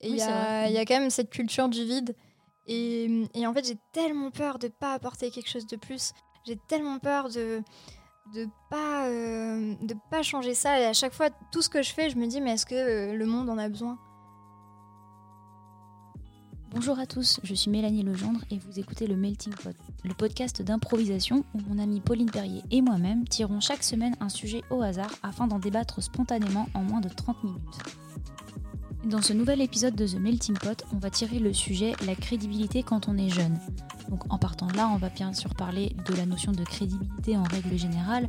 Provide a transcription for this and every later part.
Et il y, a, y a quand même cette culture du vide. Et, et en fait, j'ai tellement peur de pas apporter quelque chose de plus. J'ai tellement peur de de pas de pas changer ça. Et à chaque fois, tout ce que je fais, je me dis mais est-ce que le monde en a besoin? Bonjour à tous, je suis Mélanie Legendre et vous écoutez le Melting Pot, le podcast d'improvisation où mon amie Pauline Perrier et moi-même tirons chaque semaine un sujet au hasard afin d'en débattre spontanément en moins de 30 minutes. Dans ce nouvel épisode de The Melting Pot, on va tirer le sujet la crédibilité quand on est jeune. Donc en partant de là, on va bien sûr parler de la notion de crédibilité en règle générale,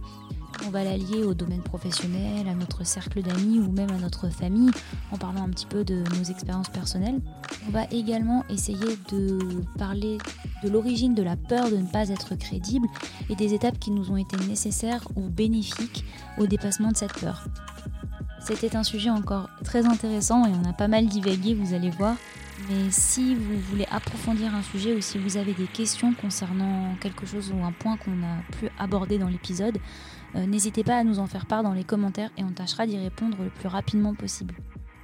on va l'allier au domaine professionnel, à notre cercle d'amis ou même à notre famille, en parlant un petit peu de nos expériences personnelles. On va également essayer de parler de l'origine de la peur de ne pas être crédible et des étapes qui nous ont été nécessaires ou bénéfiques au dépassement de cette peur. C'était un sujet encore très intéressant et on a pas mal divagué, vous allez voir. Mais si vous voulez approfondir un sujet ou si vous avez des questions concernant quelque chose ou un point qu'on a pu aborder dans l'épisode, euh, n'hésitez pas à nous en faire part dans les commentaires et on tâchera d'y répondre le plus rapidement possible.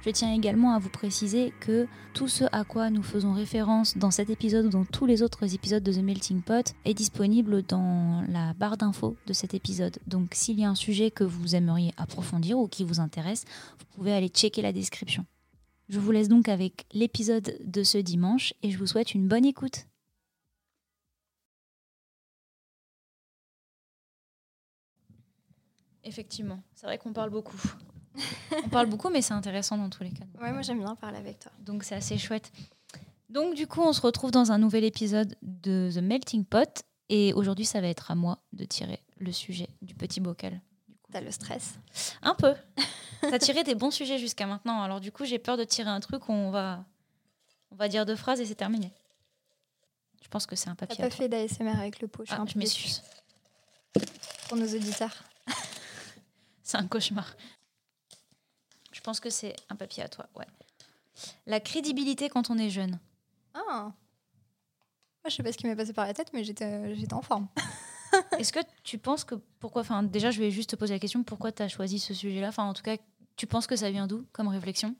Je tiens également à vous préciser que tout ce à quoi nous faisons référence dans cet épisode ou dans tous les autres épisodes de The Melting Pot est disponible dans la barre d'infos de cet épisode. Donc s'il y a un sujet que vous aimeriez approfondir ou qui vous intéresse, vous pouvez aller checker la description. Je vous laisse donc avec l'épisode de ce dimanche et je vous souhaite une bonne écoute. Effectivement, c'est vrai qu'on parle beaucoup. On parle beaucoup, mais c'est intéressant dans tous les cas. Ouais, moi j'aime bien parler avec toi. Donc c'est assez chouette. Donc du coup, on se retrouve dans un nouvel épisode de The Melting Pot. Et aujourd'hui, ça va être à moi de tirer le sujet du petit bocal. T'as le stress Un peu. T'as tiré des bons sujets jusqu'à maintenant. Alors du coup, j'ai peur de tirer un truc où on va, on va dire deux phrases et c'est terminé. Je pense que c'est un papier. T'as pas fait d'ASMR avec le pot. Je, ah, je m'excuse. Pour nos auditeurs. C'est un cauchemar. Je pense que c'est un papier à toi, ouais. La crédibilité quand on est jeune. Ah. Moi, je sais pas ce qui m'est passé par la tête, mais j'étais, euh, j'étais en forme. Est-ce que tu penses que pourquoi Enfin, déjà, je vais juste te poser la question pourquoi tu as choisi ce sujet-là? Enfin, en tout cas, tu penses que ça vient d'où comme réflexion?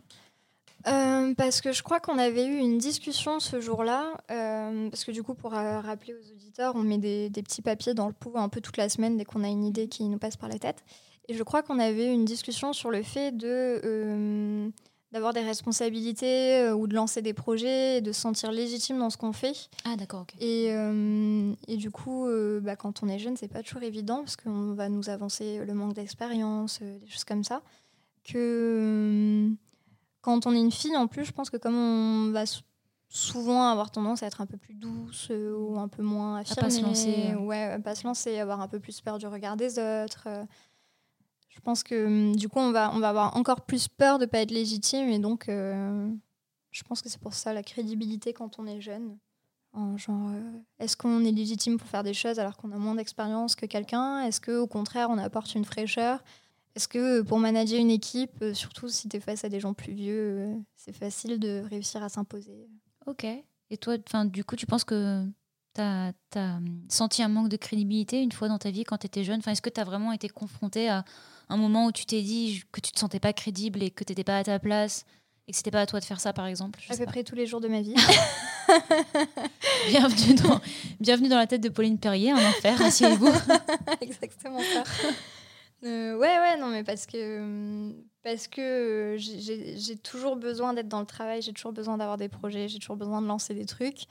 Euh, parce que je crois qu'on avait eu une discussion ce jour-là, euh, parce que du coup, pour rappeler aux auditeurs, on met des, des, petits papiers dans le pot un peu toute la semaine dès qu'on a une idée qui nous passe par la tête. Et je crois qu'on avait une discussion sur le fait de euh, d'avoir des responsabilités euh, ou de lancer des projets et de se sentir légitime dans ce qu'on fait. Ah d'accord. ok. Et, euh, et, du coup, bah, quand on est jeune, c'est pas toujours évident parce qu'on va nous avancer le manque d'expérience, des choses comme ça. Que quand on est une fille, en plus, je pense que comme on va souvent avoir tendance à être un peu plus douce ou un peu moins affirmée, à pas se lancer, ouais, pas se lancer, avoir un peu plus peur du regard des autres. Je pense que hum, du coup, on va, on va avoir encore plus peur de ne pas être légitime. Et donc, euh, je pense que c'est pour ça la crédibilité quand on est jeune. genre, euh, est-ce qu'on est légitime pour faire des choses alors qu'on a moins d'expérience que quelqu'un? Est-ce qu'au contraire, on apporte une fraîcheur? Est-ce que pour manager une équipe, euh, surtout si tu es face à des gens plus vieux, c'est facile de réussir à s'imposer? Ok. Et toi, du coup, tu penses que tu as, as, hum, senti un manque de crédibilité une fois dans ta vie quand tu étais jeune Est-ce que tu as vraiment été confronté à un moment où tu t'es dit que tu te sentais pas crédible et que tu n'étais pas à ta place et que c'était pas à toi de faire ça par exemple À peu près tous les jours de ma vie. bienvenue, dans, bienvenue dans la tête de Pauline Perrier, un enfer, asseyez-vous. Exactement ça. Euh, ouais, ouais, non, mais parce que, parce que j'ai toujours besoin d'être dans le travail, j'ai toujours besoin d'avoir des projets, j'ai toujours besoin de lancer des trucs.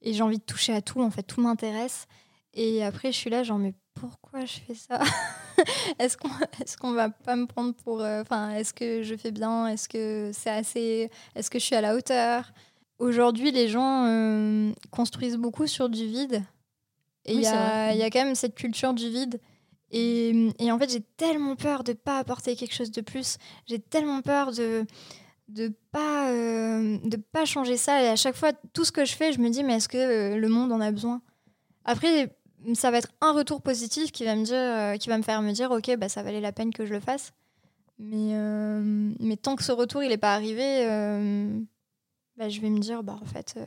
Et j'ai envie de toucher à tout, en fait, tout m'intéresse. Et après, je suis là, genre, mais pourquoi je fais ça? Est-ce qu'on est qu'on va pas me prendre pour. Euh, enfin, est-ce que je fais bien? Est-ce que c'est assez? Est-ce que je suis à la hauteur? Aujourd'hui, les gens euh, construisent beaucoup sur du vide. Et il y, a, y, a quand même cette culture du vide. Et, et en fait, j'ai tellement peur de pas apporter quelque chose de plus. J'ai tellement peur de de pas euh, de pas changer ça et à chaque fois tout ce que je fais je me dis mais est-ce que le monde en a besoin? Après ça va être un retour positif qui va me dire, euh, qui va me faire me dire, ok, bah ça valait la peine que je le fasse. Mais, euh, mais tant que ce retour il n'est pas arrivé, euh, bah, je vais me dire, bah en fait,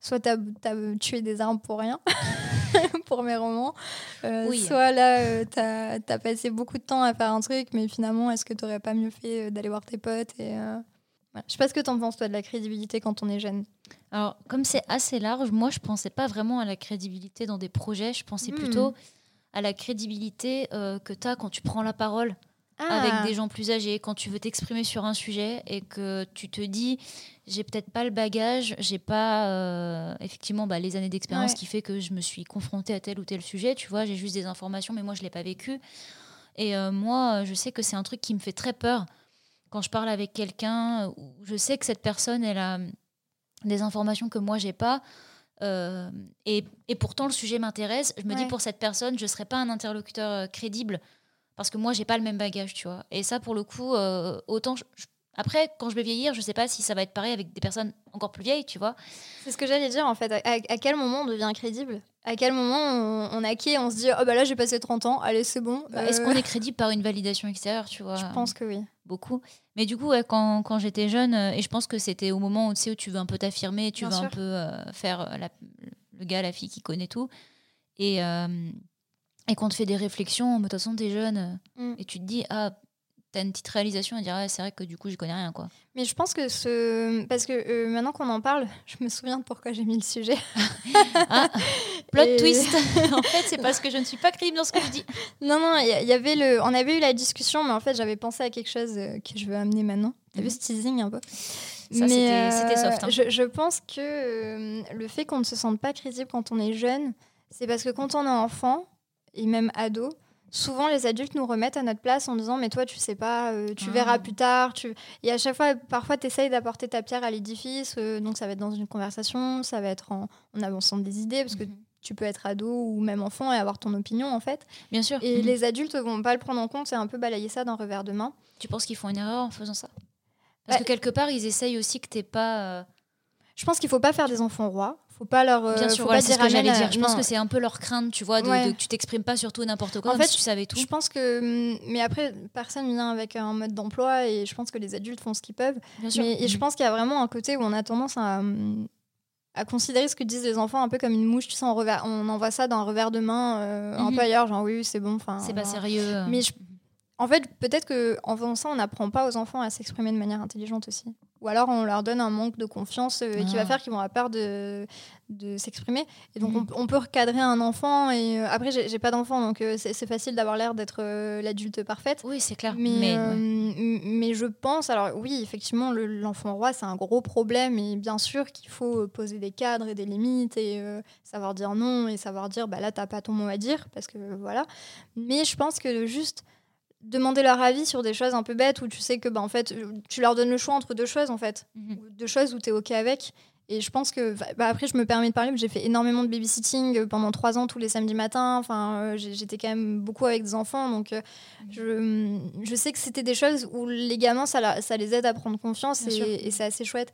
soit tu as, tué des armes pour rien, pour mes romans, soit là, tu as, passé beaucoup de temps à faire un truc, mais finalement, est-ce que tu n'aurais pas mieux fait d'aller voir tes potes et Voilà. Je sais pas ce que tu en penses, toi, de la crédibilité quand on est jeune. Alors, comme c'est assez large, moi, je pensais pas vraiment à la crédibilité dans des projets. Je pensais Hmm. plutôt à la crédibilité euh, que tu as quand tu prends la parole avec Ah. des gens plus âgés, quand tu veux t'exprimer sur un sujet et que tu te dis, j'ai peut-être pas le bagage, j'ai pas euh, effectivement bah, les années d'expérience Ouais. qui fait que je me suis confrontée à tel ou tel sujet. Tu vois, j'ai juste des informations, mais moi, je l'ai pas vécu. Et euh, moi, je sais que c'est un truc qui me fait très peur quand je parle avec quelqu'un je sais que cette personne, elle a des informations que moi, j'ai pas. Euh, et, et pourtant, le sujet m'intéresse. Je me dis, pour cette personne, je ne serai pas un interlocuteur euh, crédible parce que moi, j'ai pas le même bagage, tu vois. Et ça, pour le coup, euh, autant. je- je- Après, quand je vais vieillir, je sais pas si ça va être pareil avec des personnes encore plus vieilles, tu vois. C'est ce que j'allais dire en fait. À, à quel moment on devient crédible? À quel moment on, on acquiert, on se dit oh bah là j'ai passé 30 ans, allez c'est bon. Bah, Est-ce Euh, qu'on est crédible par une validation extérieure, tu vois? Je pense que oui. beaucoup. Mais du coup, ouais, quand, quand j'étais jeune, euh, et je pense que c'était au moment où tu sais où tu veux un peu t'affirmer, tu Bien veux un peu euh, faire euh, la- le gars, la fille qui connaît tout, et, euh, et qu'on te fait des réflexions, mais de toute façon, t'es jeune, euh, Mm. et tu te dis, ah, t'as une petite réalisation, et dire, c'est vrai que du coup, j'y connais rien, quoi. Mais je pense que ce. Parce que euh, maintenant qu'on en parle, je me souviens de pourquoi j'ai mis le sujet. Ah, plot Et- twist En fait, c'est parce que je ne suis pas crédible dans ce que je dis. Non, non, il y, avait le. On avait eu la discussion, mais en fait j'avais pensé à quelque chose euh, que je veux amener maintenant. T'as Mhm. vu ce teasing un peu? Ça, c'était- c'était soft, hein. Je, je pense que euh, le fait qu'on ne se sente pas crédible quand on est jeune, c'est parce que quand on est enfant, et même ado, souvent les adultes nous remettent à notre place en disant Mais toi, tu sais pas, euh, tu Ah. verras plus tard. Tu... Et à chaque fois, parfois, tu essayes d'apporter ta pierre à l'édifice. euh, donc, ça va être dans une conversation, ça va être en, en avançant des idées, parce que Mhm. tu peux être ado ou même enfant et avoir ton opinion, en fait. Bien sûr. Et Mhm. les adultes vont pas le prendre en compte, c'est un peu balayer ça d'un revers de main. Tu penses qu'ils font une erreur en faisant ça? Parce Bah, que quelque part, ils essayent aussi que t'es pas... euh, Je pense qu'il faut pas faire des enfants rois. Faut pas leur. euh, Bien sûr, pas voilà, c'est ce que amène j'allais à- dire. Je pense que c'est un peu leur crainte, tu vois, de, Ouais. de que tu t'exprimes pas sur tout n'importe quoi, En fait, si tu savais tout. Je pense que. hum, Mais après, personne vient avec un mode d'emploi et je pense que les adultes font ce qu'ils peuvent. Bien sûr. Mais, et je Mhm. pense qu'il y a vraiment un côté où on a tendance à. hum, à considérer ce que disent les enfants un peu comme une mouche, tu sais, on, revers- on envoie ça d'un revers de main euh, un Mhm. peu ailleurs, genre oui, c'est bon. enfin, C'est pas sérieux. euh. Mais je- En fait, peut-être que en faisant ça, on n'apprend pas aux enfants à s'exprimer de manière intelligente aussi. Ou alors on leur donne un manque de confiance euh, qui va Ah. faire qu'ils vont avoir peur de, de s'exprimer. Et donc Mhm. on, on peut recadrer un enfant. Et euh, après, j'ai pas d'enfant, donc euh, c'est facile d'avoir l'air d'être euh, l'adulte parfaite. Oui, c'est clair. Mais, Mais, ouais. m- mais je pense, alors oui, effectivement, le- l'enfant roi, c'est un gros problème. Et bien sûr qu'il faut poser des cadres et des limites et savoir dire non et savoir dire, bah là, t'as pas ton mot à dire. Parce que voilà. Mais je pense que juste demander leur avis sur des choses un peu bêtes où tu sais que, bah, en fait, tu leur donnes le choix entre deux choses, en fait. Mhm. Deux choses où tu es OK avec. Et je pense que, bah, après, je me permets de parler, mais j'ai fait énormément de babysitting euh, pendant trois ans, tous les samedis matins. Enfin, euh, j'étais quand même beaucoup avec des enfants. Donc, euh, je, je sais que c'était des choses où les gamins, ça, les aide à prendre confiance Bien et, et c'est assez chouette.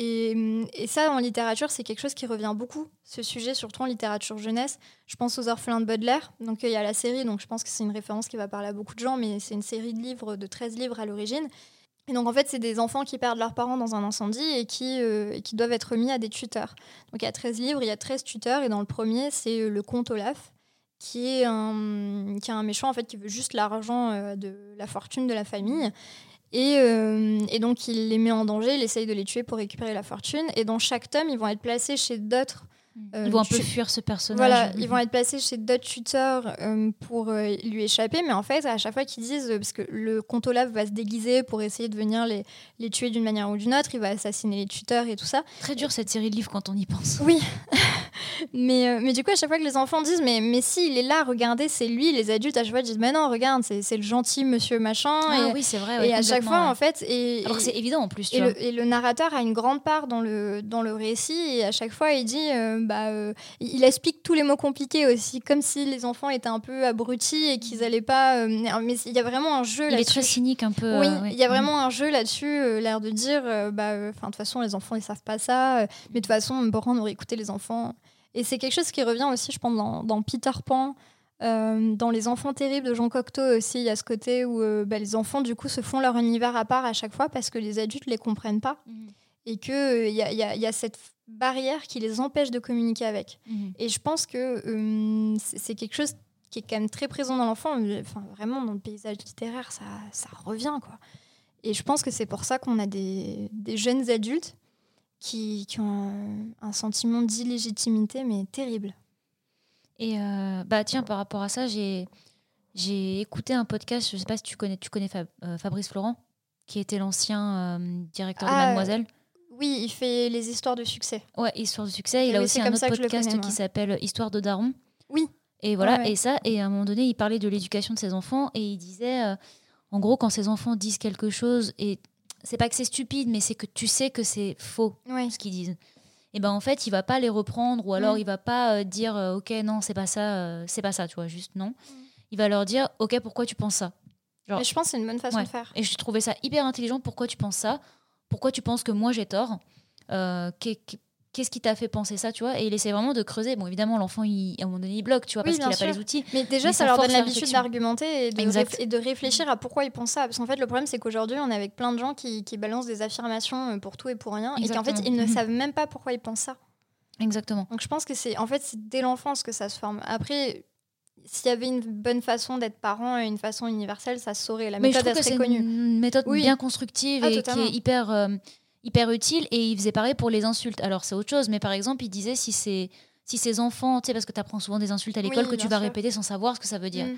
Et, et ça, en littérature, c'est quelque chose qui revient beaucoup, ce sujet, surtout en littérature jeunesse. Je pense aux orphelins de Baudelaire. Donc, euh, il y a la série, donc je pense que c'est une référence qui va parler à beaucoup de gens, mais c'est une série de livres, de 13 livres à l'origine. Et donc, en fait, c'est des enfants qui perdent leurs parents dans un incendie et qui, euh, qui doivent être mis à des tuteurs. Donc, il y a 13 livres, il y a 13 tuteurs, et dans le premier, c'est euh, le comte Olaf, qui est un, qui est un méchant, en fait, qui veut juste l'argent de la fortune de la famille. Et, euh, et donc, il les met en danger, il essaye de les tuer pour récupérer la fortune. Et dans chaque tome, ils vont être placés chez d'autres euh, Ils vont un peu fuir ce personnage. voilà, ils vont être placés chez d'autres tuteurs euh, pour euh, lui échapper, mais en fait, à chaque fois qu'ils disent, parce que le comte Olaf va se déguiser pour essayer de venir les, les tuer d'une manière ou d'une autre, il va assassiner les tuteurs et tout ça. Très dur cette série de livres quand on y pense. Oui, mais, mais du coup, à chaque fois que les enfants disent, mais, mais si, il est là, regardez, c'est lui, les adultes, à chaque fois, disent, mais non, regarde, c'est le gentil monsieur machin. Ah et oui, c'est vrai. et à chaque fois, ouais. en fait, et, Alors c'est évident en plus, tu et vois. le, et le narrateur a une grande part dans le, dans le récit et à chaque fois il dit bah, euh, il explique tous les mots compliqués aussi comme si les enfants étaient un peu abrutis et qu'ils allaient pas euh, mais il y a vraiment un jeu Il est là-dessus très cynique un peu. oui, euh, ouais. il y a vraiment un jeu là-dessus, l'air de dire, bah, de toute façon, les enfants, ils savent pas ça, mais de toute façon, Boran aurait écouté les enfants. Et c'est quelque chose qui revient aussi, je pense, dans, dans Peter Pan, euh, dans Les Enfants Terribles de Jean Cocteau aussi, il y a ce côté où euh, bah, les enfants, du coup, se font leur univers à part à chaque fois parce que les adultes les comprennent pas Mhm. Et qu'il y a, y a- y a cette barrière qui les empêche de communiquer avec. Mhm. Et je pense que euh, c'est quelque chose qui est quand même très présent dans l'enfant, enfin vraiment dans le paysage littéraire, ça, ça revient quoi. Et je pense que c'est pour ça qu'on a des, des jeunes adultes qui, qui ont un, un sentiment d'illégitimité, mais terrible. Et euh, bah tiens, par rapport à ça, j'ai j'ai écouté un podcast. Je sais pas si tu connais, tu connais Fab- euh, Fabrice Florent, qui était l'ancien euh, directeur de Ah, Mademoiselle. Oui, il fait les histoires de succès. Ouais, Histoire de succès. Il a aussi un autre je podcast connais, qui s'appelle Histoire de Daron. Oui. Et voilà, Ouais, et ça, et à un moment donné, il parlait de l'éducation de ses enfants et il disait, euh, en gros, quand ses enfants disent quelque chose, et c'est pas que c'est stupide, mais c'est que tu sais que c'est faux ce qu'ils disent. Et ben en fait, il va pas les reprendre ou alors il va pas euh, dire euh, OK, non, c'est pas ça, c'est pas ça, tu vois, juste non. Mm. Il va leur dire OK, pourquoi tu penses ça? Genre- Mais je pense que c'est une bonne façon de faire. Et j'ai trouvé ça hyper intelligent. Pourquoi tu penses ça? Pourquoi tu penses que moi j'ai tort Euh, qu'est- qu'est- Qu'est-ce qui t'a fait penser ça, tu vois? Et il essaie vraiment de creuser. Bon, évidemment, l'enfant, à un moment donné, il bloque, tu vois, Oui, parce qu'il n'a pas les outils. Mais déjà, Mais ça, ça leur donne l'habitude d'argumenter et, de et réfléchir à pourquoi ils pensent ça. Parce qu'en fait, le problème, c'est qu'aujourd'hui, on est avec plein de gens qui, qui balancent des affirmations euh, pour tout et pour rien. Et qu'en fait, ils ne Mhm. savent même pas pourquoi ils pensent ça. Exactement. Donc je pense que c'est en fait c'est dès l'enfance que ça se forme. Après s'il y avait une bonne façon d'être parent et une façon universelle, ça se saurait. La Mais je méthode elle serait c'est connue. une méthode Oui. bien constructive Ah, et qui est hyper, euh, hyper utile. Et il faisait pareil pour les insultes. Alors, c'est autre chose, mais par exemple, il disait si c'est. Si ces enfants, tu sais, parce que tu apprends souvent des insultes à l'école Oui, que tu vas sûr. répéter sans savoir ce que ça veut dire. Mm.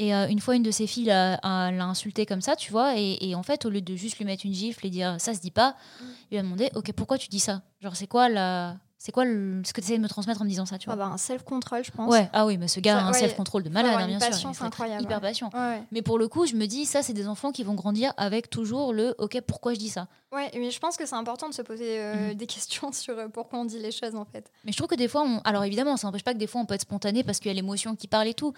Et euh, une fois, une de ses filles l'a insulté comme ça, tu vois, et, et en fait, au lieu de juste lui mettre une gifle et dire ça se dit pas, Mm. il lui a demandé ok, pourquoi tu dis ça? Genre, c'est quoi la. C'est quoi le- ce que tu essaies de me transmettre en me disant ça, tu Ah vois bah, un self-control, je pense. Ouais, ah oui, mais ce gars Ça, a un ouais, self-control de malade, hein, bien sûr. Il hyper patient. Ouais. Mais pour le coup, je me dis, ça, c'est des enfants qui vont grandir avec toujours le OK, pourquoi je dis ça? Ouais, mais je pense que c'est important de se poser euh, Mhm. des questions sur euh, pourquoi on dit les choses en fait. Mais je trouve que des fois, on... alors évidemment, ça n'empêche pas que des fois, on peut être spontané parce qu'il y a l'émotion qui parle et tout.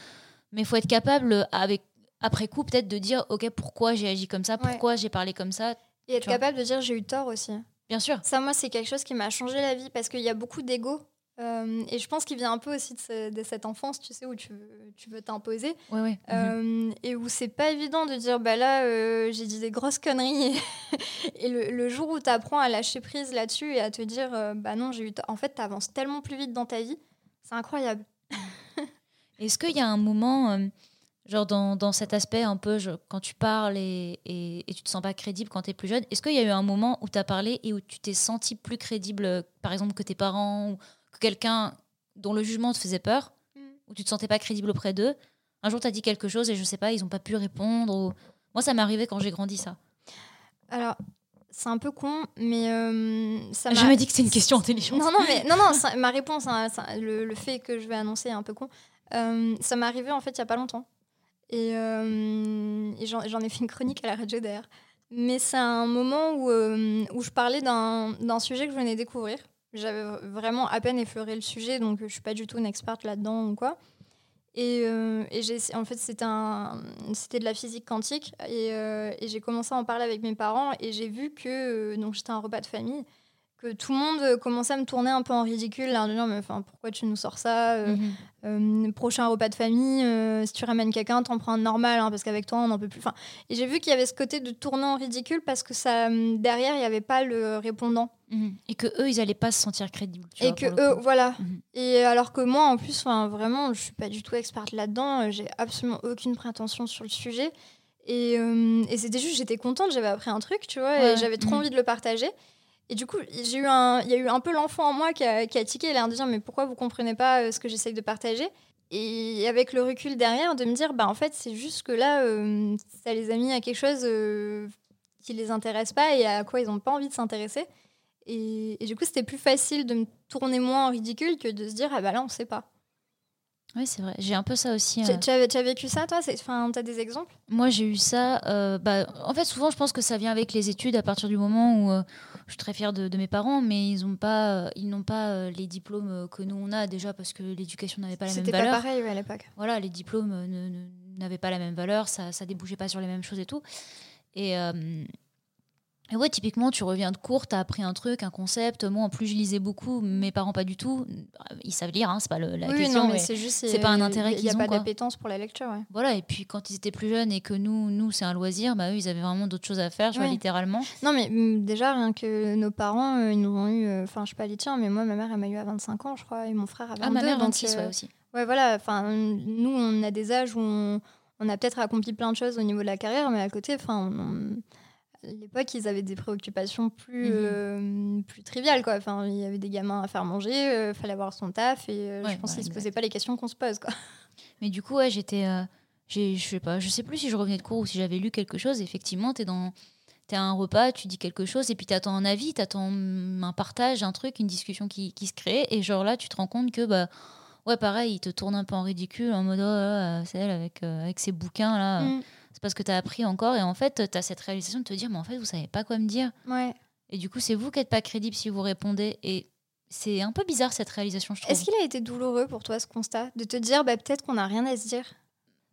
Mais il faut être capable, avec après coup, peut-être de dire OK, pourquoi j'ai agi comme ça? Pourquoi j'ai parlé comme ça? Et être capable de dire j'ai eu tort aussi. Bien sûr. Ça, moi, c'est quelque chose qui m'a changé la vie parce qu'il y a beaucoup d'ego. euh, et je pense qu'il vient un peu aussi de, ce- de cette enfance, tu sais, où tu veux, tu veux t'imposer. Ouais, ouais. Mhm. Euh, et où c'est pas évident de dire bah là euh, j'ai dit des grosses conneries et, et le, le jour où tu apprends à lâcher prise là-dessus et à te dire euh, bah non j'ai eu en fait tu avances tellement plus vite dans ta vie c'est incroyable Est-ce qu'il y a un moment, euh, genre dans, dans cet aspect un peu, quand tu parles et, et, et tu te sens pas crédible quand tu es plus jeune, est-ce qu'il y a eu un moment où tu as parlé et où tu t'es senti plus crédible, par exemple, que tes parents ou que quelqu'un dont le jugement te faisait peur, Mm. où tu te sentais pas crédible auprès d'eux? Un jour, tu as dit quelque chose et je sais pas, ils ont pas pu répondre. ou- Moi, ça m'est arrivé quand j'ai grandi, ça. alors c'est un peu con mais euh, ça m'a Jamais dit que c'est une question intelligente. non non mais non non ça- ma réponse hein, ça- le, le fait que je vais annoncer est un peu con Euh, ça m'est arrivé en fait il y a pas longtemps et, euh, j'en ai fait une chronique à la radio d'ailleurs. Mais c'est un moment où, euh, où je parlais d'un sujet que je venais découvrir. J'avais vraiment à peine effleuré le sujet donc je suis pas du tout une experte là-dedans ou quoi. Et, euh, en fait c'était de la physique quantique. Et, euh, j'ai commencé à en parler avec mes parents et j'ai vu que euh, donc j'étais un repas de famille que tout le monde euh, commençait à me tourner un peu en ridicule, là, en disant mais enfin pourquoi tu nous sors ça euh, Mhm. euh, Prochain repas de famille, euh, si tu ramènes quelqu'un, t'en prends un normal, hein, parce qu'avec toi on n'en peut plus. Enfin, et j'ai vu qu'il y avait ce côté de tourner en ridicule parce que ça hum, derrière il n'y avait pas le répondant Mhm. Et que eux, ils allaient pas se sentir crédibles. et vois, que eux voilà. Mhm. Et alors que moi en plus, enfin vraiment, je suis pas du tout experte là-dedans. J'ai absolument aucune prétention sur le sujet. Et, euh, et c'était juste, j'étais contente, j'avais appris un truc, tu vois, Ouais, et j'avais trop envie de le partager. Et du coup, j'ai eu un, il y a eu un peu l'enfant en moi qui a, qui a tiqué, l'air de dire mais pourquoi vous comprenez pas euh, ce que j'essaye de partager? Et avec le recul derrière, de me dire bah en fait c'est juste que là, euh, ça les a mis à quelque chose euh, qui les intéresse pas et à quoi ils ont pas envie de s'intéresser. Et, et du coup, c'était plus facile de me tourner moins en ridicule que de se dire ah bah là on sait pas. Oui, c'est vrai. J'ai un peu ça aussi. Tu euh. tu as, tu as vécu ça toi? Enfin, t'as des exemples? Moi, j'ai eu ça. euh, bah, en fait, souvent, je pense que ça vient avec les études à partir du moment où euh, je suis très fière de, de mes parents, mais ils n'ont pas, euh, ils n'ont pas euh, les diplômes euh, que nous on a déjà parce que l'éducation n'avait pas la même C'était pas valeur. pareil ouais, à l'époque. Voilà, les diplômes euh, ne- ne- n'avaient pas la même valeur, ça, ça débouchait pas sur les mêmes choses et tout. Et, euh, et ouais, typiquement, tu reviens de cours, tu as appris un truc, un concept. Moi, en plus, je lisais beaucoup, mes parents pas du tout. Ils savent lire, hein, c'est pas le- la oui, question. non, mais mais- c'est juste c'est pas un euh, intérêt Il n'y qu'ils a ont, pas d'appétence pour la lecture. Ouais. Voilà, et puis quand ils étaient plus jeunes et que nous, nous c'est un loisir, bah eux, ils avaient vraiment d'autres choses à faire, tu vois, littéralement. Non, mais mm, déjà, rien que nos parents, euh, ils nous ont eu. euh, Enfin, je sais pas les tiens, mais moi, ma mère, elle m'a eu à 25 ans, je crois, et mon frère à 22. Ah, ma mère, donc, 26, euh, ouais, aussi. Ouais, voilà. Enfin, nous, on a des âges où on, on a peut-être accompli plein de choses au niveau de la carrière, mais à côté, enfin, on- on- l'époque, ils avaient des préoccupations plus, Mhm. euh, plus triviales. Quoi. Enfin, il y avait des gamins à faire manger, il fallait avoir son taf, et euh, Ouais, je pense ouais, qu'ils se exact. posaient pas les questions qu'on se pose. Quoi. Mais du coup, ouais, j'étais. euh, je sais pas, je sais plus si je revenais de cours ou si j'avais lu quelque chose. Effectivement, t'es dans. T'es à un repas, tu dis quelque chose et puis t'attends un avis, t'attends mm, un partage, un truc, une discussion qui, qui se crée. Et genre là, tu te rends compte que, bah, ouais, pareil, il te tourne un peu en ridicule en mode, oh, là, là, c'est elle avec, euh, avec ses bouquins là. Mm. C'est parce que t'as appris encore. Et en fait, t'as cette réalisation de te dire, mais en fait, vous savez pas quoi me dire. Ouais. Et du coup, c'est vous qui n'êtes pas crédible si vous répondez. Et c'est un peu bizarre cette réalisation, je trouve. Est-ce qu'il a été douloureux pour toi ce constat De te dire bah, peut-être qu'on n'a rien à se dire?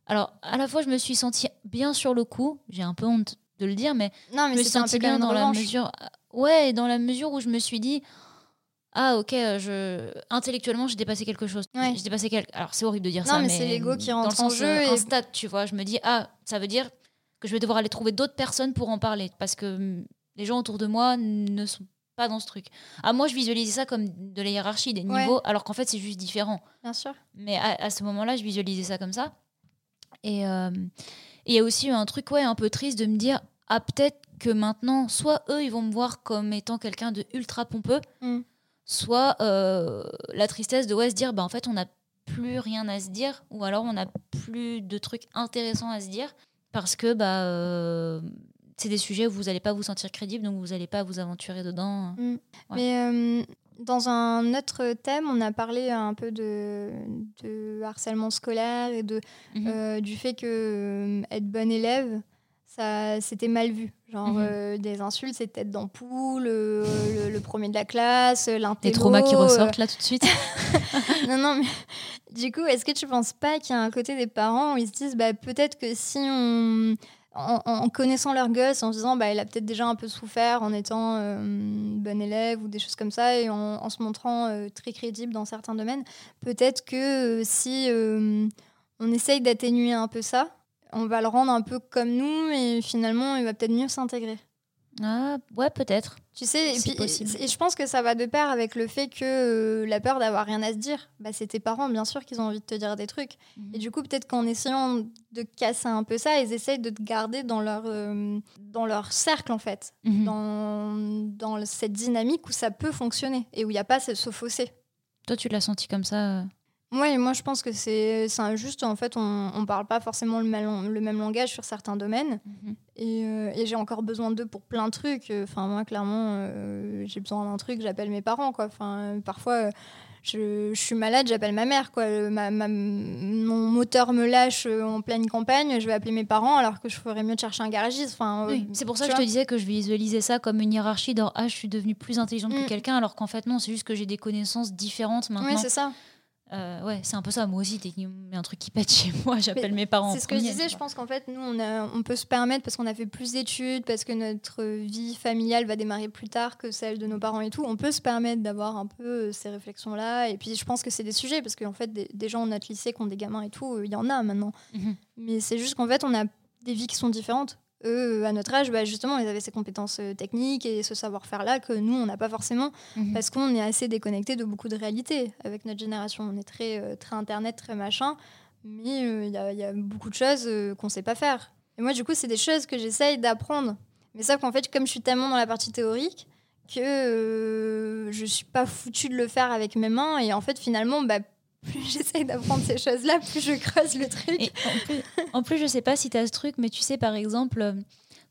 Alors, à la fois, je me suis sentie bien sur le coup. J'ai un peu honte de le dire, mais Non, je me suis sentie bien dans la mesure. Ouais, dans la mesure où je me suis dit. Ah ok, euh, je intellectuellement j'ai dépassé quelque chose. Ouais. J'ai dépassé quelque. Alors c'est horrible de dire Non, ça, mais mais c'est l'ego qui rentre en sens, jeu euh, et- un stade, tu vois. Je me dis ah ça veut dire que je vais devoir aller trouver d'autres personnes pour en parler parce que hum, les gens autour de moi ne sont pas dans ce truc. Ah moi je visualisais ça comme de la hiérarchie des Ouais. niveaux, alors qu'en fait c'est juste différent. Bien sûr. Mais à, à ce moment-là, je visualisais ça comme ça. Et euh, et il y a aussi eu un truc ouais, un peu triste de me dire ah, peut-être que maintenant, soit eux, ils vont me voir comme étant quelqu'un de ultra pompeux, Mm. Soit euh, la tristesse de ouais, se dire bah, en fait, on n'a plus rien à se dire, ou alors on n'a plus de trucs intéressants à se dire, parce que bah, euh, c'est des sujets où vous n'allez pas vous sentir crédible, donc vous n'allez pas vous aventurer dedans. Ouais. Mais euh, dans un autre thème, on a parlé un peu de, de harcèlement scolaire et de, Mhm. euh, du fait que être bon élève, ça c'était mal vu. Genre Mhm. euh, des insultes, c'est tête d'ampoule, euh, le, le premier de la classe, l'intello. Les traumas qui euh, ressortent là tout de suite. non, non, mais du coup, est-ce que tu penses pas qu'il y a un côté des parents où ils se disent bah, peut-être que si on. En, en connaissant leur gosse, en se disant bah, il a peut-être déjà un peu souffert en étant euh, bon élève ou des choses comme ça et en, en se montrant euh, très crédible dans certains domaines, peut-être que euh, si euh, on essaye d'atténuer un peu ça, on va le rendre un peu comme nous et finalement il va peut-être mieux s'intégrer. ah, ouais, peut-être. Tu sais, et, puis, je pense que ça va de pair avec le fait que euh, la peur d'avoir rien à se dire, bah, c'est tes parents, bien sûr, qu'ils ont envie de te dire des trucs. Et du coup, peut-être qu'en essayant de casser un peu ça, ils essayent de te garder dans leur, euh, dans leur cercle, en fait, Mhm. dans, dans cette dynamique où ça peut fonctionner et où il n'y a pas ce, ce fossé. Toi, tu l'as senti comme ça Ouais, moi, je pense que c'est c'est un- juste, en fait, on ne parle pas forcément le même, le même langage sur certains domaines. Et, euh, et j'ai encore besoin d'eux pour plein de trucs. Enfin, moi, clairement, euh, j'ai besoin d'un truc, j'appelle mes parents, quoi. Enfin, parfois, je, je suis malade, j'appelle ma mère, quoi. Le- ma- ma- mon moteur me lâche euh, en pleine campagne, je vais appeler mes parents alors que je ferais mieux de chercher un garagiste. Enfin, euh, Oui, c'est pour ça que je te disais que je visualisais ça comme une hiérarchie dans ah, je suis devenue plus intelligente Mm. que quelqu'un, alors qu'en fait, non, c'est juste que j'ai des connaissances différentes maintenant. Ouais, c'est ça. Euh, ouais, c'est un peu ça. Moi aussi, techniquement, il y a un truc qui pète chez moi, j'appelle mes parents. en C'est ce que je disais, je pense qu'en fait, nous, on, a- on peut se permettre, parce qu'on a fait plus d'études, parce que notre vie familiale va démarrer plus tard que celle de nos parents et tout, on peut se permettre d'avoir un peu euh, ces réflexions-là. Et puis, je pense que c'est des sujets, parce qu'en fait, des, des gens dans notre lycée qui ont des gamins et tout, euh, il y en a maintenant. Mhm. Mais c'est juste qu'en fait, on a des vies qui sont différentes. Eux, à notre âge, bah, justement, ils avaient ces compétences euh, techniques et ce savoir-faire-là que nous, on n'a pas forcément Mhm. parce qu'on est assez déconnecté de beaucoup de réalités avec notre génération. On est très, euh, très internet, très machin, mais euh, il y, a- il y a beaucoup de choses qu'on sait pas faire. Et moi, du coup, c'est des choses que j'essaye d'apprendre. Mais ça, qu'en fait, comme je suis tellement dans la partie théorique, que euh, je suis pas foutue de le faire avec mes mains. Et en fait, finalement, bah, plus j'essaye d'apprendre ces choses-là, plus je creuse le truc. Et en plus, en plus, je sais pas si tu as ce truc, mais tu sais, par exemple, euh,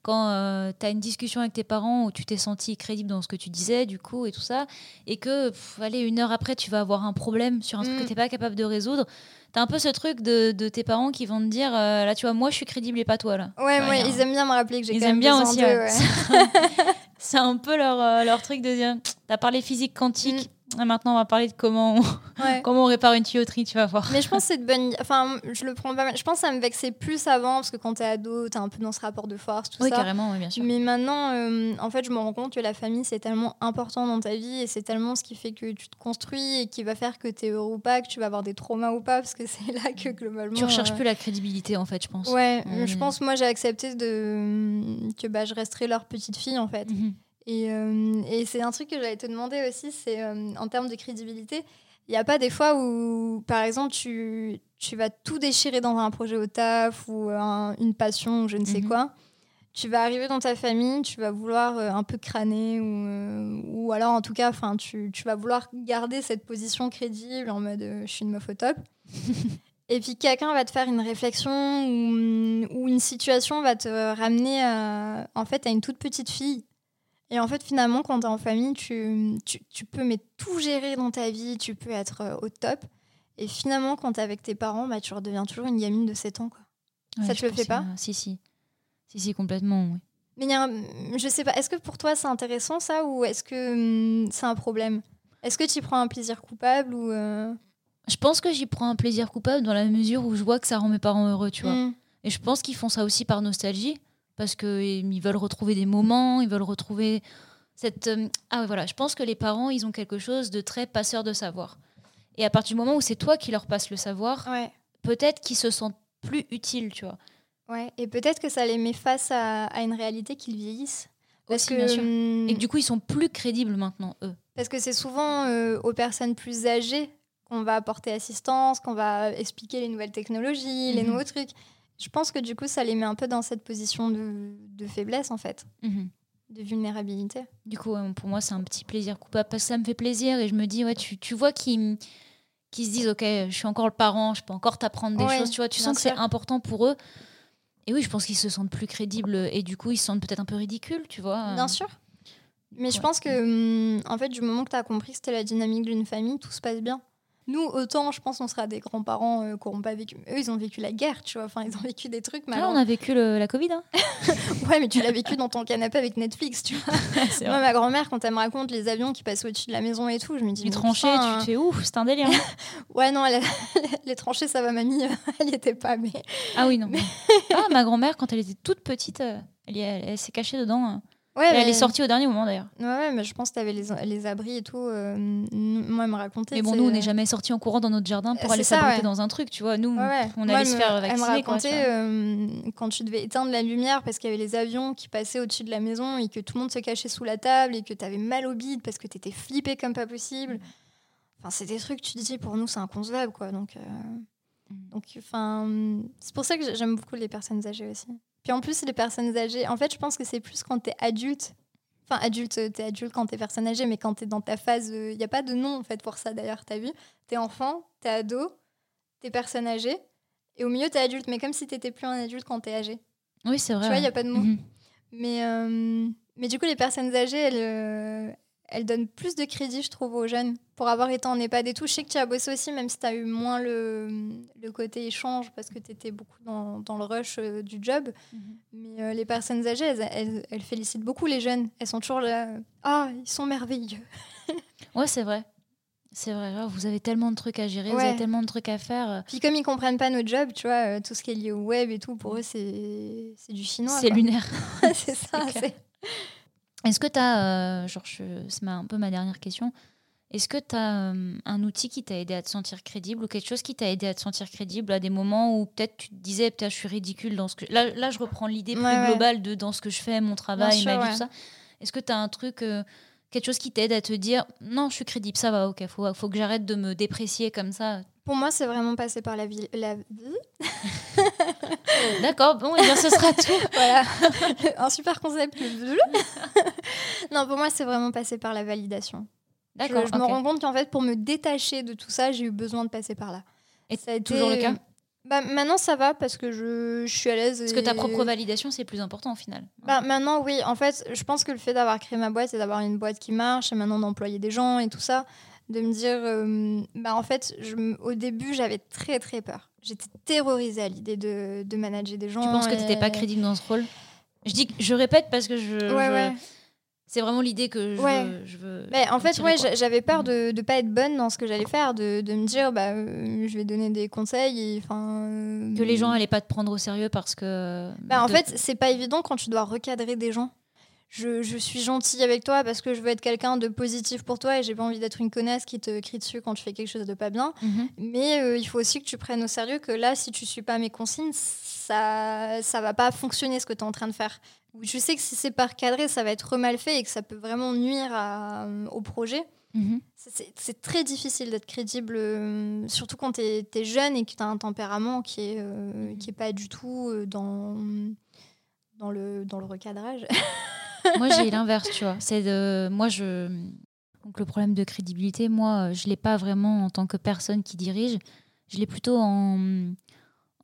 quand tu as une discussion avec tes parents où tu t'es senti crédible dans ce que tu disais, du coup, et tout ça, et que, pff, allez, une heure après, tu vas avoir un problème sur un truc Mm. que tu pas capable de résoudre, tu as un peu ce truc de, de tes parents qui vont te dire, euh, là, tu vois, moi, je suis crédible et pas toi, là. Ouais, Ouais, ils aiment bien me rappeler que j'ai Ils quand même aiment bien aussi, ouais. ouais. C'est un peu leur, euh, leur truc de dire, t'as parlé physique quantique, et maintenant, on va parler de comment on, Ouais. comment on répare une tuyauterie, tu vas voir. Mais je pense que c'est de bonne. Enfin, je le prends pas mal. Je pense que ça me vexait plus avant, parce que quand t'es ado, t'es un peu dans ce rapport de force, tout Oui, ça. carrément, oui, bien sûr. Mais maintenant, euh, en fait, je me rends compte que la famille, c'est tellement important dans ta vie et c'est tellement ce qui fait que tu te construis et qui va faire que tu es heureux ou pas, que tu vas avoir des traumas ou pas, parce que c'est là que globalement. Tu recherches euh, plus la crédibilité, en fait, je pense. Ouais, je pense, moi, j'ai accepté de... que bah, je resterai leur petite fille, en fait. Mhm. Et, euh, et c'est un truc que j'allais te demander aussi, c'est euh, en termes de crédibilité, il n'y a pas des fois où, par exemple, tu, tu vas tout déchirer dans un projet au taf ou un- une passion ou je ne sais Mhm. quoi. tu vas arriver dans ta famille, tu vas vouloir euh, un peu crâner ou, ou alors en tout cas, enfin, tu, tu, vas vouloir garder cette position crédible en mode je suis une meuf au top. Et puis quelqu'un va te faire une réflexion ou, ou, une situation va te ramener à, en fait à une toute petite fille. Et en fait, finalement, quand tu es en famille, tu, tu, tu, peux mais tout gérer dans ta vie, tu peux être au top. Et finalement, quand tu es avec tes parents, bah, tu redeviens toujours une gamine de 7 ans. Quoi. Ouais, ça te le fait pas? Si, si. Si, si, complètement, oui. Mais y a un, je sais pas, est-ce que pour toi c'est intéressant ça? Ou est-ce que hum, c'est un problème? Est-ce que tu prends un plaisir coupable ou euh... Je pense que j'y prends un plaisir coupable dans la mesure où je vois que ça rend mes parents heureux, tu vois. Mmh. Et je pense qu'ils font ça aussi par nostalgie, parce qu'ils veulent retrouver des moments, ils veulent retrouver cette... euh, Ah ouais, voilà, je pense que les parents, ils ont quelque chose de très passeur de savoir. Et à partir du moment où c'est toi qui leur passes le savoir, Ouais. peut-être qu'ils se sentent plus utiles, tu vois. Ouais, et peut-être que ça les met face à, à une réalité qu'ils vieillissent. Parce Aussi, que, hum, Et que du coup, ils sont plus crédibles maintenant, eux. parce que c'est souvent euh, aux personnes plus âgées qu'on va apporter assistance, qu'on va expliquer les nouvelles technologies, les Mhm. nouveaux trucs. Je pense que du coup, ça les met un peu dans cette position de, de faiblesse, en fait, Mhm. de vulnérabilité. Du coup, pour moi, c'est un petit plaisir coupable parce que ça me fait plaisir et je me dis, ouais, tu, tu vois qu'ils qu'ils se disent, ok, je suis encore le parent, je peux encore t'apprendre des Ouais, choses, tu vois, tu sens que c'est important pour eux. Et oui, je pense qu'ils se sentent plus crédibles et du coup, ils se sentent peut-être un peu ridicules, tu vois. Bien sûr. Mais je pense que, hum, en fait, du moment que tu as compris que c'était la dynamique d'une famille, tout se passe bien. Nous, autant, je pense, on sera des grands-parents euh, qui n'auront pas vécu. Eux, ils ont vécu la guerre, tu vois. Enfin, ils ont vécu des trucs. Mais Ah, on alors- a vécu le- la Covid, hein. Ouais, mais tu l'as vécu dans ton canapé avec Netflix, tu vois. Moi, ma grand-mère, quand elle me raconte les avions qui passaient au-dessus de la maison et tout, je me dis. Tu mais tranchais, putain, tu te fais ouf, c'est un délire. hein. Ouais, non, les tranchées, ça va, mamie. Elle n'y était pas, mais. ah oui, non. ah, ma grand-mère, quand elle était toute petite, euh, elle, y- elle- elle s'est cachée dedans. Ouais, Et Elle mais- est sortie au dernier moment, d'ailleurs. Ouais, ouais, mais je pense que tu avais les, les abris et tout. euh, moi, elle me racontait. Mais bon, nous, on n'est jamais sortis en courant dans notre jardin pour aller s'abriter ouais. dans un truc, tu vois. Nous, Ouais, ouais. on allait elle se me- faire Elle me vacciner, quoi, tu racontait euh, quand tu devais éteindre la lumière parce qu'il y avait les avions qui passaient au-dessus de la maison et que tout le monde se cachait sous la table et que tu avais mal au bide parce que tu étais flippé comme pas possible. Enfin, c'est des trucs, tu te dis, pour nous, c'est inconcevable, quoi. Donc, euh, Mm. donc enfin, c'est pour ça que j'aime beaucoup les personnes âgées aussi. Puis en plus, les personnes âgées, en fait, je pense que c'est plus quand tu es adulte. Enfin, adulte, tu es adulte quand tu es personne âgée, mais quand tu es dans ta phase. Il n'y a pas de nom, en fait, pour ça, d'ailleurs, tu as vu. Tu es enfant, tu es ado, tu es personne âgée, et au milieu, tu es adulte, mais comme si tu n'étais plus un adulte quand tu es âgé. Oui, c'est vrai. Tu vois, il n'y a pas de mot. Mhm. Mais, euh, mais du coup, les personnes âgées, elles, elles donnent plus de crédit, je trouve, aux jeunes pour avoir été en EHPAD et tout. Je sais que tu as bossé aussi, même si tu as eu moins le, le côté échange parce que tu étais beaucoup dans, dans le rush euh, du job. Mhm. Mais euh, les personnes âgées, elles, elles- elles félicitent beaucoup les jeunes. Elles sont toujours là. euh, Ah, ils sont merveilleux. Ouais, c'est vrai. C'est vrai. Ah, Vous avez tellement de trucs à gérer, vous avez tellement de trucs à faire. Puis comme ils comprennent pas notre job, tu vois, tout ce qui est lié au web et tout, pour eux, c'est c'est du chinois. C'est lunaire. c'est ça. Est-ce que tu as, genre, je- c'est un peu ma dernière question, est-ce que tu as un outil qui t'a aidé à te sentir crédible ou quelque chose qui t'a aidé à te sentir crédible à des moments où peut-être tu te disais, peut-être je suis ridicule dans ce que. Là, là je reprends l'idée plus Ouais, ouais. globale de dans ce que je fais, mon travail, sûr, ma vie, ouais. tout ça. Est-ce que tu as un truc, euh, quelque chose qui t'aide à te dire, non, je suis crédible, ça va, ok, faut, faut que j'arrête de me déprécier comme ça. Pour moi, c'est vraiment passé par la vie. La... D'accord, bon, et bien ce sera tout. voilà, un super concept. non, pour moi, c'est vraiment passé par la validation. Je, D'accord, je me rends compte qu'en fait, pour me détacher de tout ça, j'ai eu besoin de passer par là. Et Ça a été- toujours le cas? Bah, Maintenant, ça va parce que je, je suis à l'aise. Parce que ta et- propre validation, c'est plus important au final. Bah, maintenant, oui. En fait, je pense que le fait d'avoir créé ma boîte et d'avoir une boîte qui marche et maintenant d'employer des gens et tout ça, de me dire, euh, bah, en fait, je, au début, j'avais très très peur. J'étais terrorisée à l'idée de, de manager des gens. Tu penses que tu n'étais pas crédible dans ce rôle? Je, dis, je répète parce que je, Ouais, je- ouais. c'est vraiment l'idée que je Ouais. veux. Je veux Mais en fait, ouais, j'avais peur Mhm. de ne pas être bonne dans ce que j'allais faire, de, de me dire, bah, euh, je vais donner des conseils. et, euh, Que les gens n'allaient pas te prendre au sérieux parce que. Bah, en de- fait, c'est pas évident quand tu dois recadrer des gens. Je, je suis gentille avec toi parce que je veux être quelqu'un de positif pour toi et j'ai pas envie d'être une connasse qui te crie dessus quand tu fais quelque chose de pas bien. Mhm. Mais euh, il faut aussi que tu prennes au sérieux que là, si tu suis pas mes consignes, ça ça va pas fonctionner ce que tu es en train de faire. Tu sais que si c'est pas recadré, ça va être mal fait et que ça peut vraiment nuire à- au projet. Mhm. C'est- très difficile d'être crédible, euh, surtout quand tu es, jeune et que tu as un tempérament qui est, euh, qui est pas du tout euh, dans, dans le, dans le recadrage. moi, j'ai l'inverse, tu vois. C'est de, moi, je, donc le problème de crédibilité, moi, je l'ai pas vraiment en tant que personne qui dirige. Je l'ai plutôt en,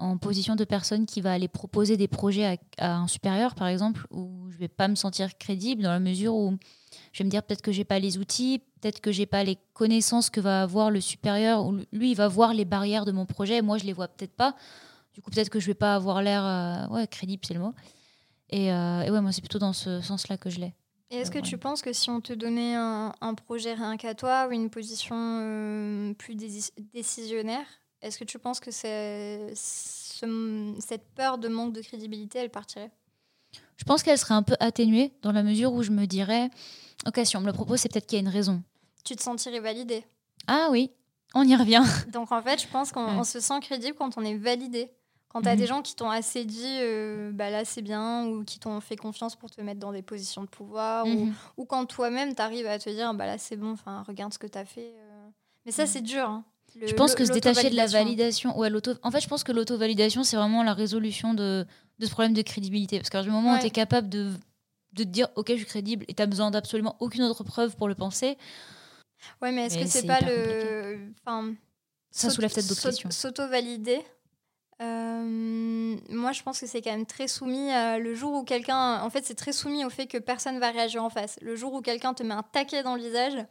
en position de personne qui va aller proposer des projets à, un supérieur, par exemple, où je vais pas me sentir crédible dans la mesure où je vais me dire peut-être que j'ai pas les outils, peut-être que j'ai pas les connaissances que va avoir le supérieur, ou lui, il va voir les barrières de mon projet, moi, je les vois peut-être pas. Du coup, peut-être que je vais pas avoir l'air euh, crédible, c'est le mot. Et, euh, et, ouais, moi, c'est plutôt dans ce sens-là que je l'ai. Et est-ce que tu penses que si on te donnait un, projet rien qu'à toi ou une position euh, plus décisionnaire, est-ce que tu penses que c'est cette peur de manque de crédibilité, elle partirait? Je pense qu'elle serait un peu atténuée dans la mesure où je me dirais, ok, si on me le propose, c'est peut-être qu'il y a une raison. Tu te sentirais validé Ah oui, on y revient. Donc en fait, je pense qu'on se sent crédible quand on est validé. Quand tu as des mhm. gens qui t'ont assez dit, euh, bah là c'est bien, ou qui t'ont fait confiance pour te mettre dans des positions de pouvoir, ou, mhm. ou, quand toi-même tu arrives à te dire, bah là c'est bon, enfin regarde ce que tu as fait. Euh. Mais ça mhm. c'est dur. Hein. je pense que se détacher de la validation, ouais, l'auto. En fait, je pense que l'auto-validation, c'est vraiment la résolution de, de, ce problème de crédibilité. Parce qu'à du moment où tu es capable de, de te dire, ok, je suis crédible, et tu besoin d'absolument aucune autre preuve pour le penser. Ouais, mais est-ce que c'est pas le. Enfin, ça soulève peut-être d'autres questions. S'auto-valider, euh, moi, je pense que c'est quand même très soumis le jour où quelqu'un. En fait, c'est très soumis au fait que personne va réagir en face. Le jour où quelqu'un te met un taquet dans le visage.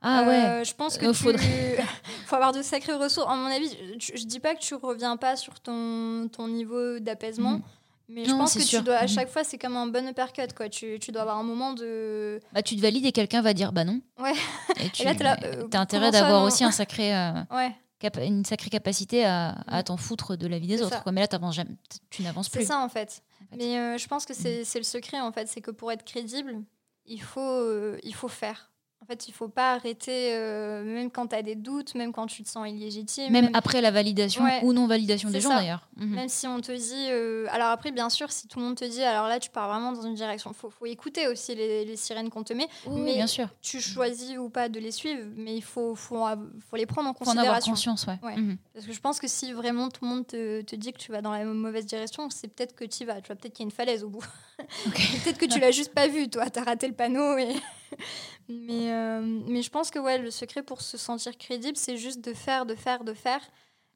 Ah ouais. Euh, je pense que il faut avoir de sacrées ressources. À mon avis, je, je, dis pas que tu reviens pas sur ton, ton niveau d'apaisement. Mhm. Mais je pense que tu dois, à mhm. chaque fois, c'est comme un bon uppercut, quoi. Tu, tu, dois avoir un moment de. Bah, tu te valides et quelqu'un va dire bah non. Ouais. Et, tu, as euh, intérêt d'avoir aussi un sacré. ouais une sacrée capacité à, à mm. t'en foutre de la vie des autres. Quoi. Mais là, jamais, tu n'avances plus. C'est ça, en fait. Mais euh, je pense que mm. c'est le secret, en fait. C'est que pour être crédible, il faut, euh, il faut faire. En fait, il faut pas arrêter, euh, même quand tu as des doutes, même quand tu te sens illégitime. Même, après la validation ou non-validation des gens, d'ailleurs. Mhm. Même si on te dit. Euh, alors, après, bien sûr, si tout le monde te dit, alors là, tu pars vraiment dans une direction. Il faut, faut, écouter aussi les, les sirènes qu'on te met. Oui, mais bien sûr. Tu choisis ou pas de les suivre, mais il faut, faut, faut les prendre en considération. Faut en avoir conscience, ouais. Mhm. Parce que je pense que si vraiment tout le monde te, te dit que tu vas dans la mauvaise direction, c'est peut-être que tu y vas. Tu vois, peut-être qu'il y a une falaise au bout. peut-être que tu l'as juste pas vu, toi. Tu as raté le panneau. Et... mais, euh, mais je pense que ouais, le secret pour se sentir crédible, c'est juste de faire, de faire, de faire,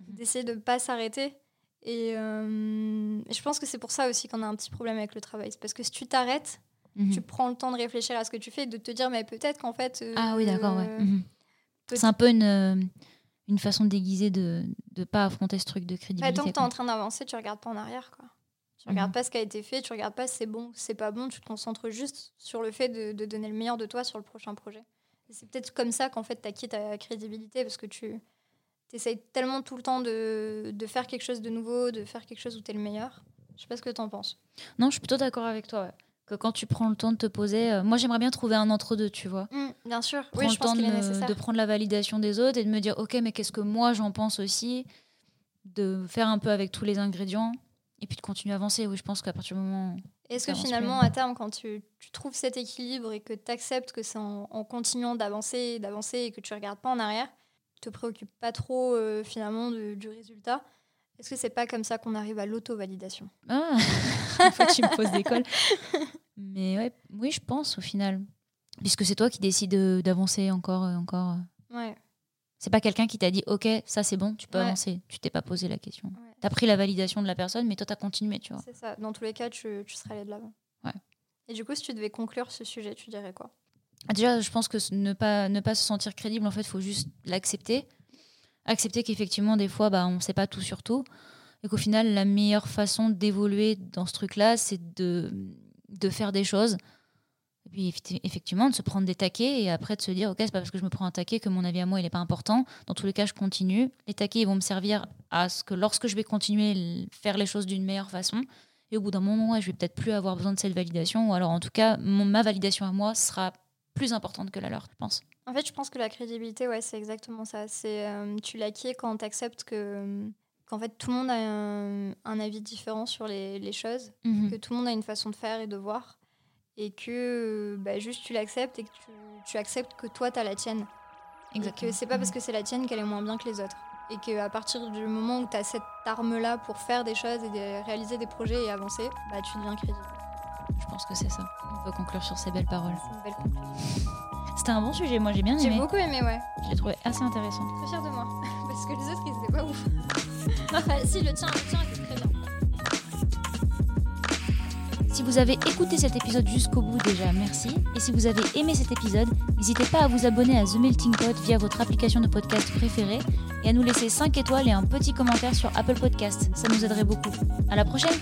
mhm. d'essayer de ne pas s'arrêter. Euh, et, je pense que c'est pour ça aussi qu'on a un petit problème avec le travail. C'est parce que si tu t'arrêtes, mhm. tu prends le temps de réfléchir à ce que tu fais et de te dire, mais peut-être qu'en fait. ah oui, d'accord, ouais. Mhm. C'est un peu une, euh, une façon déguisée de ne pas affronter ce truc de crédibilité. tant que tu es en train d'avancer, tu regardes pas en arrière. quoi. Tu regardes mhm. pas ce qui a été fait, tu regardes pas si c'est bon, c'est pas bon, tu te concentres juste sur le fait de, donner le meilleur de toi sur le prochain projet. C'est peut-être comme ça qu'en fait tu acquiers ta crédibilité parce que tu essayes tellement tout le temps de, faire quelque chose de nouveau, de faire quelque chose où tu es le meilleur. Je sais pas ce que tu en penses. Non, je suis plutôt d'accord avec toi. Que quand tu prends le temps de te poser, euh, moi j'aimerais bien trouver un entre-deux, tu vois. Mmh, bien sûr, oui, je le temps de, de prendre la validation des autres et de me dire, ok, mais qu'est-ce que moi j'en pense aussi? De faire un peu avec tous les ingrédients et puis de continuer à avancer. Oui, je pense qu'à partir du moment. Est-ce que finalement, à terme, quand tu, tu, trouves cet équilibre et que tu acceptes que c'est en, continuant d'avancer, d'avancer et que tu regardes pas en arrière, tu te préoccupes pas trop euh, finalement du résultat, est-ce que c'est pas comme ça qu'on arrive à l'auto-validation? Ah, faut que tu me poses des cols. Mais ouais, oui, je pense au final. Puisque c'est toi qui décides d'avancer encore et encore. Ouais. C'est pas quelqu'un qui t'a dit OK, ça c'est bon, tu peux avancer. Tu t'es pas posé la question. Tu as pris la validation de la personne, mais toi tu as continué, tu vois. C'est ça. Dans tous les cas, tu, tu serais allé de l'avant. Ouais. Et du coup, si tu devais conclure ce sujet, tu dirais quoi? Déjà, je pense que ne pas, ne pas se sentir crédible, en fait, il faut juste l'accepter. Accepter qu'effectivement, des fois, bah, on ne sait pas tout sur tout. Et qu'au final, la meilleure façon d'évoluer dans ce truc-là, c'est de, de faire des choses et puis effectivement, de se prendre des taquets et après de se dire, ok, c'est pas parce que je me prends un taquet que mon avis à moi, il n'est pas important. Dans tous les cas, je continue. Les taquets, ils vont me servir à ce que lorsque je vais continuer à faire les choses d'une meilleure façon, et au bout d'un moment, je vais peut-être plus avoir besoin de cette validation, ou alors en tout cas, ma validation à moi sera plus importante que la leur, je pense. En fait, je pense que la crédibilité, ouais, c'est exactement ça. C'est euh, tu l'acquiers quand tu acceptes que qu'en fait tout le monde a un, avis différent sur les, les choses, mhm. que tout le monde a une façon de faire et de voir et que bah, juste tu l'acceptes et que tu, tu, acceptes que toi, tu as la tienne. Exactement. Et que c'est pas parce que c'est la tienne qu'elle est moins bien que les autres. Et qu'à partir du moment où tu as cette arme-là pour faire des choses et de réaliser des projets et avancer, bah, tu deviens crédible. Je pense que c'est ça. On peut conclure sur ces belles paroles. C'est une belle conclusion. C'était un bon sujet, moi j'ai bien J'ai aimé. beaucoup aimé, ouais. Je l'ai trouvé assez intéressant. Très fière de moi. Parce que les autres, ils étaient pas ouf. enfin, si, le tien, le tien était très bien. Si vous avez écouté cet épisode jusqu'au bout déjà, merci. Et si vous avez aimé cet épisode, n'hésitez pas à vous abonner à The Melting Pot via votre application de podcast préférée et à nous laisser 5 étoiles et un petit commentaire sur Apple Podcast. Ça nous aiderait beaucoup. À la prochaine